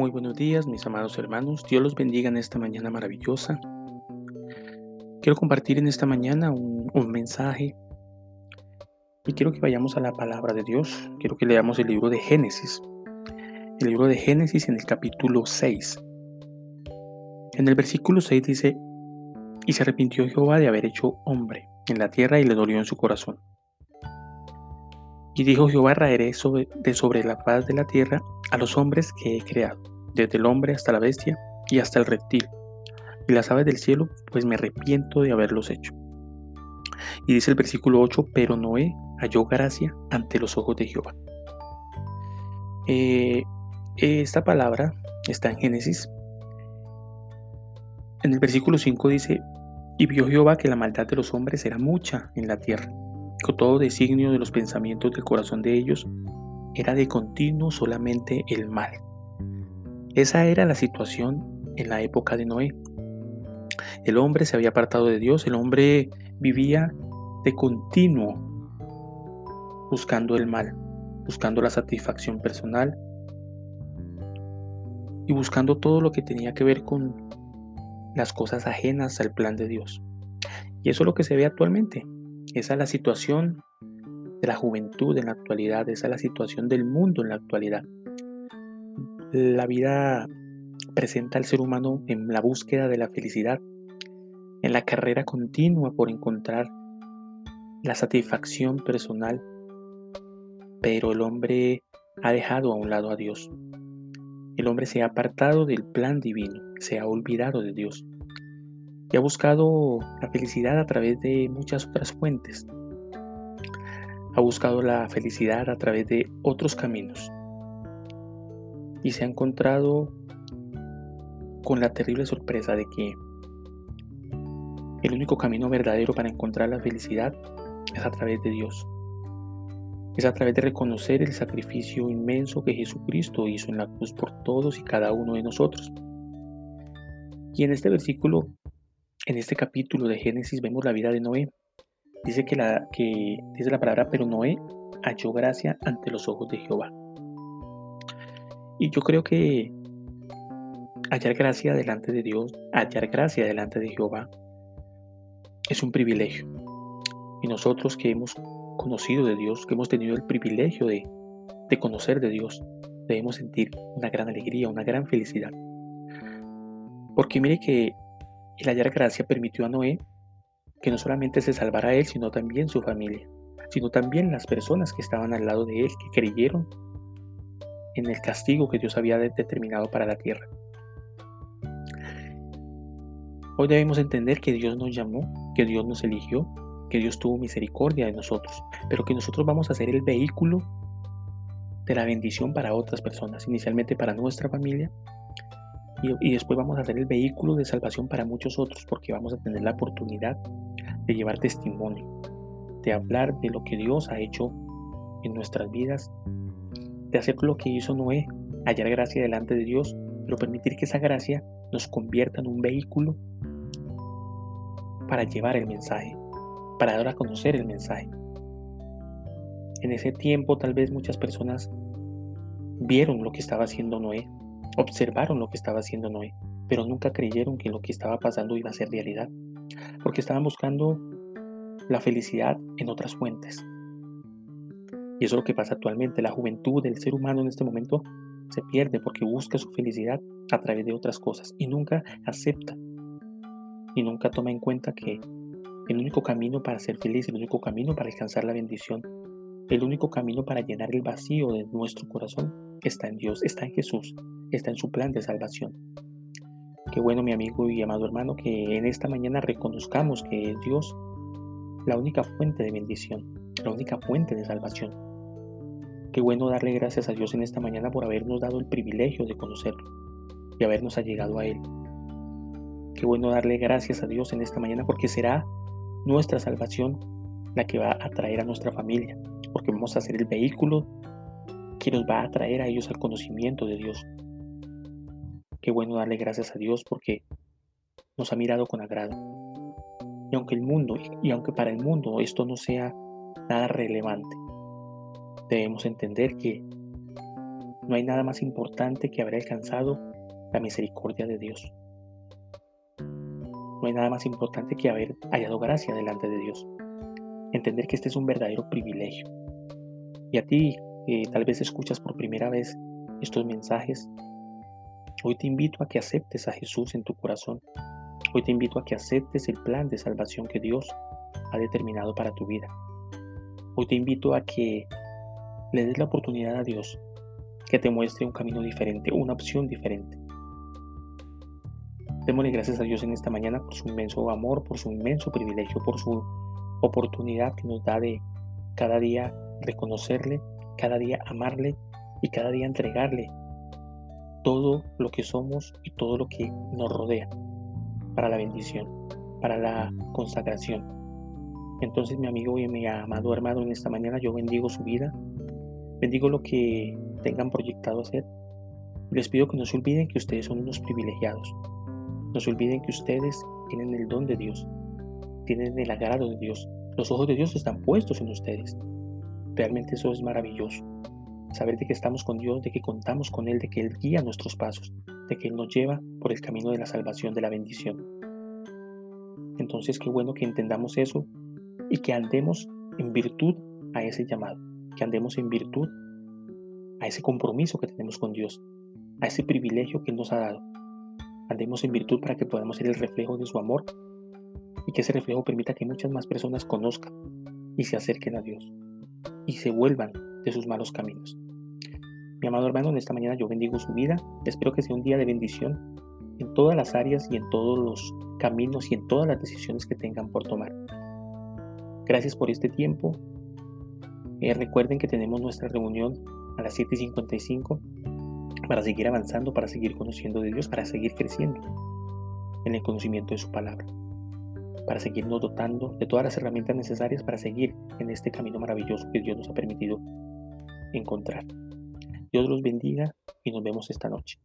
Muy buenos días, mis amados hermanos. Dios los bendiga en esta mañana maravillosa. Quiero compartir en esta mañana un, mensaje y quiero que vayamos a la palabra de Dios. Quiero que leamos el libro de Génesis. El libro de Génesis en el capítulo 6. En el versículo 6 dice, y se arrepintió Jehová de haber hecho hombre en la tierra y le dolió en su corazón. Y dijo Jehová, raeré de sobre la faz de la tierra a los hombres que he creado, desde el hombre hasta la bestia y hasta el reptil, y las aves del cielo, pues me arrepiento de haberlos hecho. Y dice el versículo 8, pero Noé halló gracia ante los ojos de Jehová. Eh, esta palabra está en Génesis. En el versículo 5 dice, y vio Jehová que la maldad de los hombres era mucha en la tierra, con todo designio de los pensamientos del corazón de ellos era de continuo solamente el mal. Esa era la situación en la época de Noé. El hombre se había apartado de Dios, el hombre vivía de continuo buscando el mal, buscando la satisfacción personal y buscando todo lo que tenía que ver con las cosas ajenas al plan de Dios. Y eso es lo que se ve actualmente. Esa es la situación de la juventud en la actualidad, esa es la situación del mundo en la actualidad. La vida presenta al ser humano en la búsqueda de la felicidad, en la carrera continua por encontrar la satisfacción personal, pero el hombre ha dejado a un lado a Dios. El hombre se ha apartado del plan divino, se ha olvidado de Dios y ha buscado la felicidad a través de muchas otras fuentes, ha buscado la felicidad a través de otros caminos y se ha encontrado con la terrible sorpresa de que el único camino verdadero para encontrar la felicidad es a través de Dios. Es a través de reconocer el sacrificio inmenso que Jesucristo hizo en la cruz por todos y cada uno de nosotros. Y en este versículo, en este capítulo de Génesis, vemos la vida de Noé, Dice que, la, que dice la palabra, pero Noé halló gracia ante los ojos de Jehová. Y yo creo que hallar gracia delante de Dios, hallar gracia delante de Jehová, es un privilegio. Y nosotros que hemos conocido de Dios, que hemos tenido el privilegio de, conocer de Dios, debemos sentir una gran alegría, una gran felicidad. Porque mire que el hallar gracia permitió a Noé que no solamente se salvara él, sino también su familia, sino también las personas que estaban al lado de él, que creyeron en el castigo que Dios había determinado para la tierra. Hoy debemos entender que Dios nos llamó, que Dios nos eligió, que Dios tuvo misericordia de nosotros, pero que nosotros vamos a ser el vehículo de la bendición para otras personas, inicialmente para nuestra familia y, después vamos a ser el vehículo de salvación para muchos otros porque vamos a tener la oportunidad de llevar testimonio, de hablar de lo que Dios ha hecho en nuestras vidas, de hacer lo que hizo Noé, hallar gracia delante de Dios, pero permitir que esa gracia nos convierta en un vehículo para llevar el mensaje, para dar a conocer el mensaje. En ese tiempo tal vez muchas personas vieron lo que estaba haciendo Noé, observaron lo que estaba haciendo Noé, pero nunca creyeron que lo que estaba pasando iba a ser realidad, porque estaban buscando la felicidad en otras fuentes. Y eso es lo que pasa actualmente. La juventud del ser humano en este momento se pierde porque busca su felicidad a través de otras cosas y nunca acepta y nunca toma en cuenta que el único camino para ser feliz, el único camino para alcanzar la bendición, el único camino para llenar el vacío de nuestro corazón está en Dios, está en Jesús, está en su plan de salvación. Qué bueno mi amigo y amado hermano que en esta mañana reconozcamos que es Dios la única fuente de bendición, la única fuente de salvación. Qué bueno darle gracias a Dios en esta mañana por habernos dado el privilegio de conocerlo y habernos allegado a Él. Qué bueno darle gracias a Dios en esta mañana porque será nuestra salvación la que va a traer a nuestra familia, porque vamos a ser el vehículo que nos va a traer a ellos al conocimiento de Dios. Qué bueno darle gracias a Dios porque nos ha mirado con agrado. Y aunque el mundo, y aunque para el mundo esto no sea nada relevante, debemos entender que No hay nada más importante que haber alcanzado la misericordia de Dios. No hay nada más importante que haber hallado gracia delante de Dios. Entender que este es un verdadero privilegio. Y a ti, que tal vez escuchas por primera vez estos mensajes, hoy te invito a que aceptes a Jesús en tu corazón. Hoy te invito a que aceptes el plan de salvación que Dios ha determinado para tu vida. Hoy te invito a que le des la oportunidad a Dios que te muestre un camino diferente, una opción diferente. Démosle gracias a Dios en esta mañana por su inmenso amor, por su inmenso privilegio, por su oportunidad que nos da de cada día reconocerle, cada día amarle y cada día entregarle todo lo que somos y todo lo que nos rodea para la bendición, para la consagración. Entonces mi amigo y mi amado hermano en esta mañana yo bendigo su vida, bendigo lo que tengan proyectado hacer. Les pido que no se olviden que ustedes son unos privilegiados. No se olviden que ustedes tienen el don de Dios, tienen el agrado de Dios. Los ojos de Dios están puestos en ustedes. Realmente eso es maravilloso. Saber de que estamos con Dios, de que contamos con Él, de que Él guía nuestros pasos, de que Él nos lleva por el camino de la salvación, de la bendición. Entonces, qué bueno que entendamos eso y que andemos en virtud a ese llamado, que andemos en virtud a ese compromiso que tenemos con Dios, a ese privilegio que nos ha dado. Andemos en virtud para que podamos ser el reflejo de su amor y que ese reflejo permita que muchas más personas conozcan y se acerquen a Dios y se vuelvan de sus malos caminos. Mi amado hermano, en esta mañana yo bendigo su vida. Espero que sea un día de bendición en todas las áreas y en todos los caminos y en todas las decisiones que tengan por tomar. Gracias por este tiempo. Eh, recuerden que tenemos nuestra reunión a las 7.55 para seguir avanzando, para seguir conociendo de Dios, para seguir creciendo en el conocimiento de su palabra, para seguirnos dotando de todas las herramientas necesarias para seguir en este camino maravilloso que Dios nos ha permitido encontrar. Dios los bendiga y nos vemos esta noche.